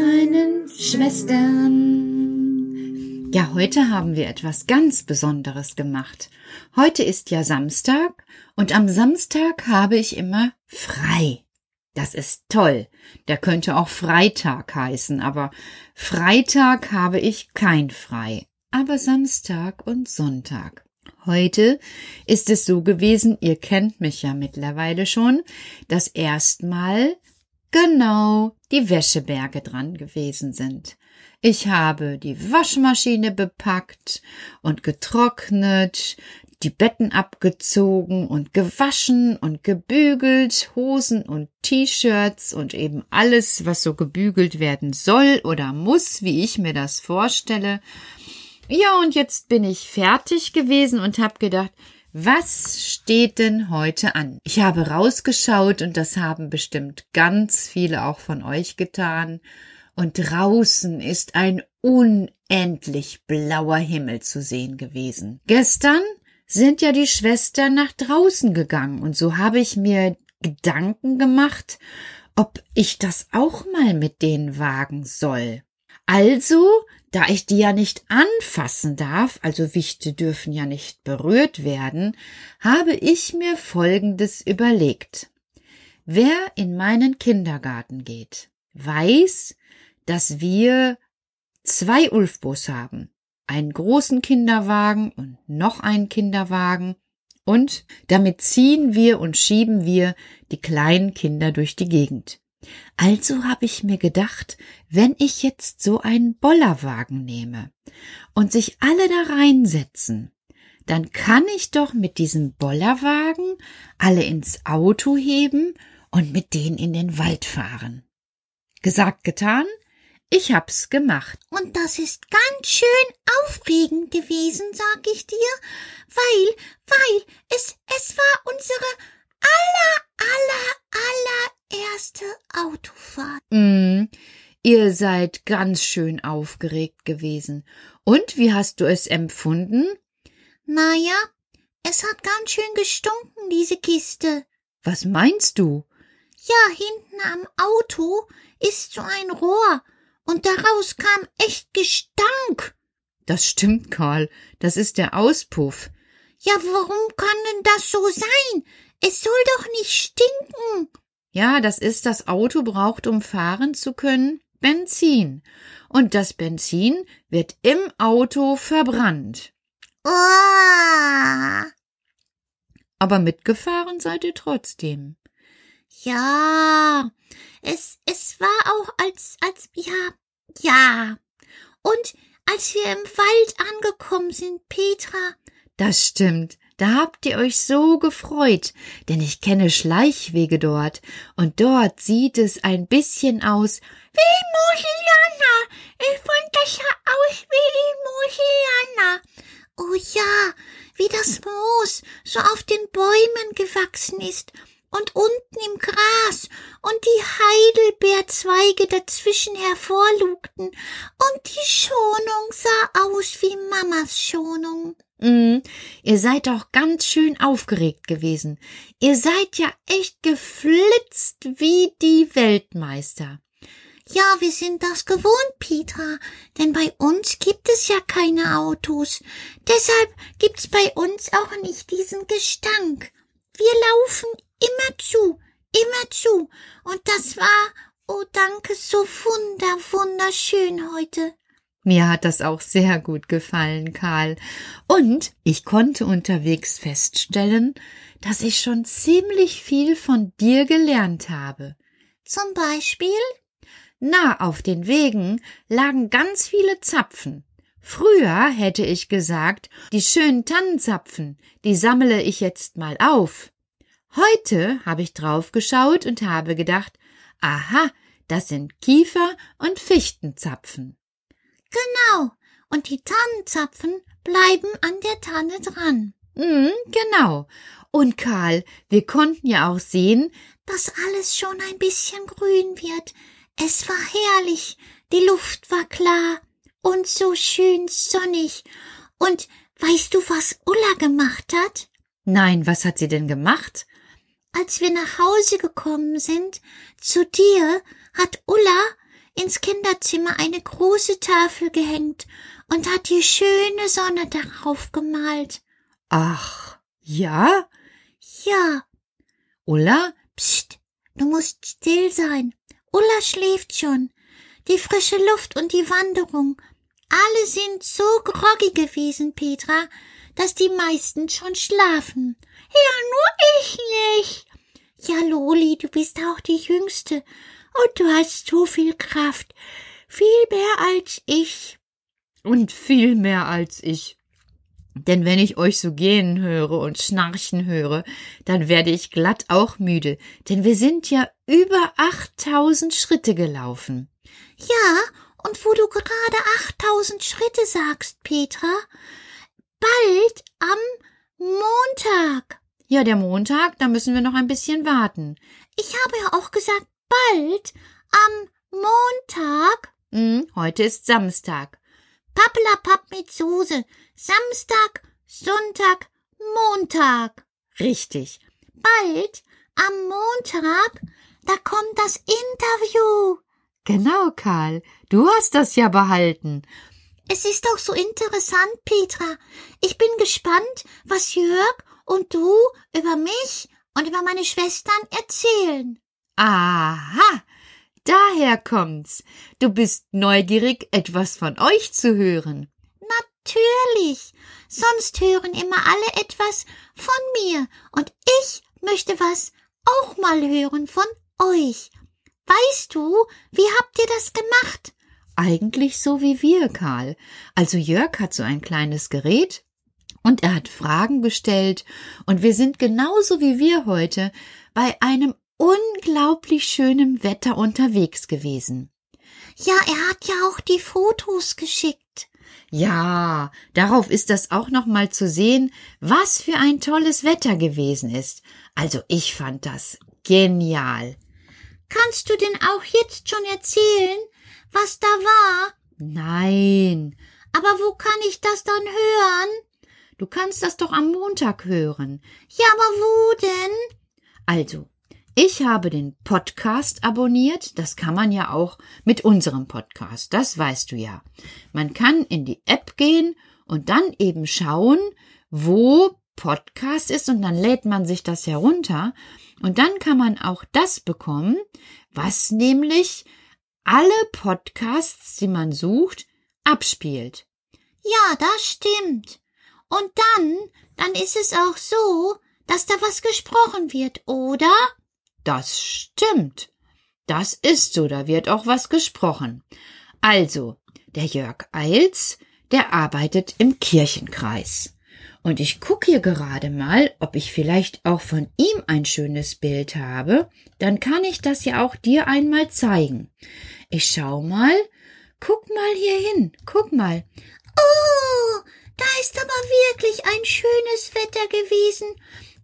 seinen Schwestern. Ja, heute haben wir etwas ganz Besonderes gemacht. Heute ist ja Samstag und am Samstag habe ich immer frei. Das ist toll. Der könnte auch Freitag heißen, aber Freitag habe ich kein frei, aber Samstag und Sonntag. Heute ist es so gewesen, ihr kennt mich ja mittlerweile schon, dass erstmal genau die Wäscheberge dran gewesen sind. Ich habe die Waschmaschine bepackt und getrocknet, die Betten abgezogen und gewaschen und gebügelt, Hosen und T-Shirts und eben alles, was so gebügelt werden soll oder muss, wie ich mir das vorstelle. Ja, und jetzt bin ich fertig gewesen und habe gedacht, was steht denn heute an? Ich habe rausgeschaut und das haben bestimmt ganz viele auch von euch getan und draußen ist ein unendlich blauer Himmel zu sehen gewesen. Gestern sind ja die Schwestern nach draußen gegangen und so habe ich mir Gedanken gemacht, ob ich das auch mal mit denen wagen soll. Also, da ich die ja nicht anfassen darf, also Wichte dürfen ja nicht berührt werden, habe ich mir Folgendes überlegt. Wer in meinen Kindergarten geht, weiß, dass wir zwei Ulfbus haben. Einen großen Kinderwagen und noch einen Kinderwagen. Und damit ziehen wir und schieben wir die kleinen Kinder durch die Gegend. Also habe ich mir gedacht, wenn ich jetzt so einen Bollerwagen nehme und sich alle da reinsetzen, dann kann ich doch mit diesem Bollerwagen alle ins Auto heben und mit denen in den Wald fahren. Gesagt, getan, ich hab's gemacht. Und das ist ganz schön aufregend gewesen, sag ich dir, weil, weil es, es war unsere aller, aller, allererste Autofahrt. Mm, ihr seid ganz schön aufgeregt gewesen. Und wie hast du es empfunden? Na ja, es hat ganz schön gestunken, diese Kiste. Was meinst du? Ja, hinten am Auto ist so ein Rohr und daraus kam echt Gestank. Das stimmt, Karl. Das ist der Auspuff. Ja, warum kann denn das so sein? Es soll doch nicht stinken. Ja, das ist, das Auto braucht, um fahren zu können, Benzin. Und das Benzin wird im Auto verbrannt. Oh. Aber mitgefahren seid ihr trotzdem. Ja, es, es war auch als, als, ja, ja. Und als wir im Wald angekommen sind, Petra. Das stimmt. Da habt ihr euch so gefreut, denn ich kenne Schleichwege dort, und dort sieht es ein bisschen aus wie Mosiliana. Ich fand das sah aus wie Mosiliana. das Moos so auf den Bäumen gewachsen ist und unten im Gras und die Heidelbeerzweige dazwischen hervorlugten und die Schonung sah aus wie Mamas Schonung. Mm, ihr seid doch ganz schön aufgeregt gewesen. Ihr seid ja echt geflitzt wie die Weltmeister. Ja, wir sind das gewohnt, Petra, denn bei uns gibt es ja keine Autos. Deshalb gibt's bei uns auch nicht diesen Gestank. Wir laufen immer zu, immer zu. Und das war, oh danke, so wunder, wunderschön heute. Mir hat das auch sehr gut gefallen, Karl. Und ich konnte unterwegs feststellen, dass ich schon ziemlich viel von dir gelernt habe. Zum Beispiel? Na, auf den Wegen lagen ganz viele Zapfen. Früher hätte ich gesagt, die schönen Tannenzapfen, die sammle ich jetzt mal auf. Heute habe ich draufgeschaut und habe gedacht, aha, das sind Kiefer- und Fichtenzapfen. Genau. Und die Tannenzapfen bleiben an der Tanne dran. Mhm, genau. Und Karl, wir konnten ja auch sehen, dass alles schon ein bisschen grün wird. Es war herrlich, die Luft war klar und so schön sonnig. Und weißt du, was Ulla gemacht hat? Nein, was hat sie denn gemacht? Als wir nach Hause gekommen sind, zu dir, hat Ulla ins Kinderzimmer eine große Tafel gehängt und hat die schöne Sonne darauf gemalt. Ach, ja? Ja. Ulla? Psst, du musst still sein. Ulla schläft schon. Die frische Luft und die Wanderung. Alle sind so groggy gewesen, Petra, dass die meisten schon schlafen. Ja, nur ich nicht. Ja, Loli, du bist auch die Jüngste und du hast so viel Kraft. Viel mehr als ich. Und viel mehr als ich. Denn wenn ich euch so gehen höre und schnarchen höre, dann werde ich glatt auch müde, denn wir sind ja über achttausend Schritte gelaufen. Ja, und wo du gerade achttausend Schritte sagst, Petra, bald am Montag. Ja, der Montag, da müssen wir noch ein bisschen warten. Ich habe ja auch gesagt, bald am Montag. Hm, heute ist Samstag. Pappelapapp mit Soße. Samstag, Sonntag, Montag. Richtig. Bald am Montag, da kommt das Interview. Genau, Karl. Du hast das ja behalten. Es ist doch so interessant, Petra. Ich bin gespannt, was Jörg und du über mich und über meine Schwestern erzählen. Aha, daher kommt's. Du bist neugierig, etwas von euch zu hören. Natürlich. Sonst hören immer alle etwas von mir und ich möchte was auch mal hören von euch. Weißt du, wie habt ihr das gemacht? Eigentlich so wie wir, Karl. Also Jörg hat so ein kleines Gerät und er hat Fragen gestellt und wir sind genauso wie wir heute bei einem unglaublich schönen Wetter unterwegs gewesen. Ja, er hat ja auch die Fotos geschickt. Ja, darauf ist das auch noch mal zu sehen, was für ein tolles Wetter gewesen ist. Also ich fand das genial. Kannst du denn auch jetzt schon erzählen, was da war? Nein. Aber wo kann ich das dann hören? Du kannst das doch am Montag hören. Ja, aber wo denn? Also, ich habe den Podcast abonniert. Das kann man ja auch mit unserem Podcast. Das weißt du ja. Man kann in die App gehen und dann eben schauen, wo Podcast ist und dann lädt man sich das herunter und dann kann man auch das bekommen, was nämlich alle Podcasts, die man sucht, abspielt. Ja, das stimmt. Und dann, dann ist es auch so, dass da was gesprochen wird, oder? Das stimmt. Das ist so, da wird auch was gesprochen. Also, der Jörg Eils, der arbeitet im Kirchenkreis. Und ich gucke hier gerade mal, ob ich vielleicht auch von ihm ein schönes Bild habe. Dann kann ich das ja auch dir einmal zeigen. Ich schau mal. Guck mal hier hin. Guck mal. Oh, da ist aber wirklich ein schönes Wetter gewesen.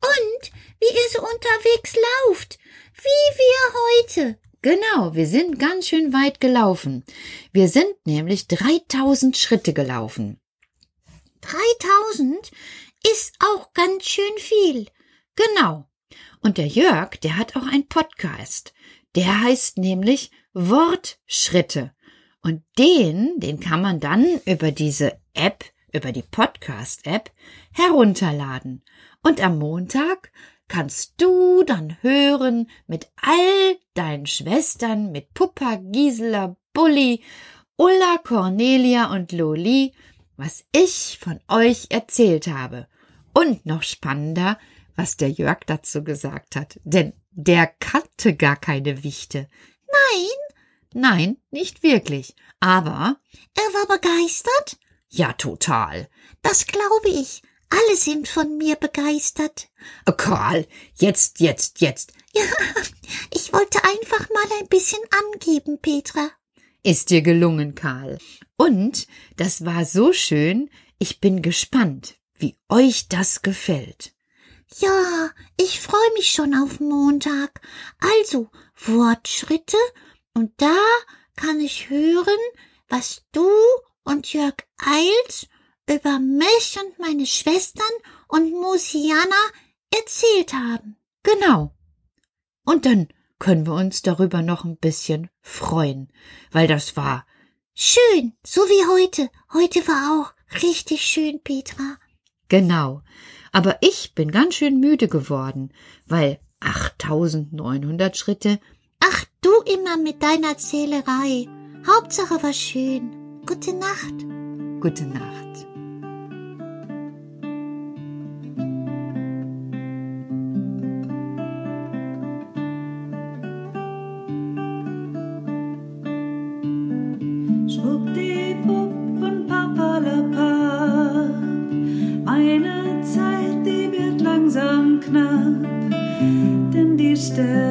Und wie ihr so unterwegs lauft, wie wir heute. Genau, wir sind ganz schön weit gelaufen. Wir sind nämlich 3000 Schritte gelaufen. 3000 ist auch ganz schön viel. Genau. Und der Jörg, der hat auch einen Podcast. Der heißt nämlich Wortschritte. Und den, den kann man dann über diese App, über die Podcast-App herunterladen. Und am Montag kannst du dann hören mit all deinen Schwestern, mit Puppa, Gisela, Bulli, Ulla, Cornelia und Loli, was ich von euch erzählt habe. Und noch spannender, was der Jörg dazu gesagt hat. Denn der kannte gar keine Wichte. Nein, Nein, nicht wirklich. Aber er war begeistert. ja, total. Das glaube ich. Alle sind von mir begeistert. Äh, Karl, jetzt, jetzt, jetzt. Ja, ich wollte einfach mal ein bisschen angeben, Petra. Ist dir gelungen, Karl. Und das war so schön. Ich bin gespannt, wie euch das gefällt. Ja, ich freue mich schon auf Montag. Also, Wortschritte und da kann ich hören, was du und Jörg Eils über mich und meine Schwestern und Musiana erzählt haben. Genau. Und dann können wir uns darüber noch ein bisschen freuen, weil das war Schön, so wie heute. Heute war auch richtig schön, Petra. genau. Aber ich bin ganz schön müde geworden, weil 8900 Schritte, Ach, du immer mit deiner Zählerei. Hauptsache war schön. Gute Nacht. gute Nacht. Denn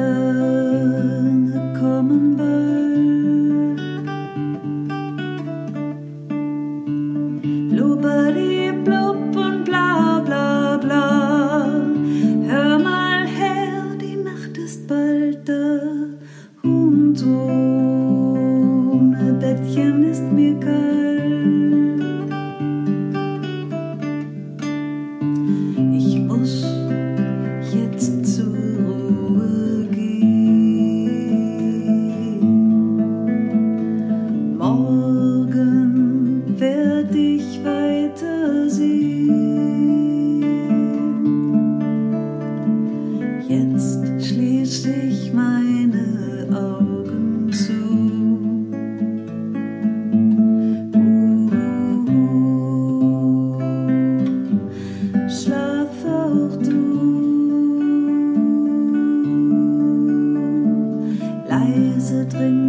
drin.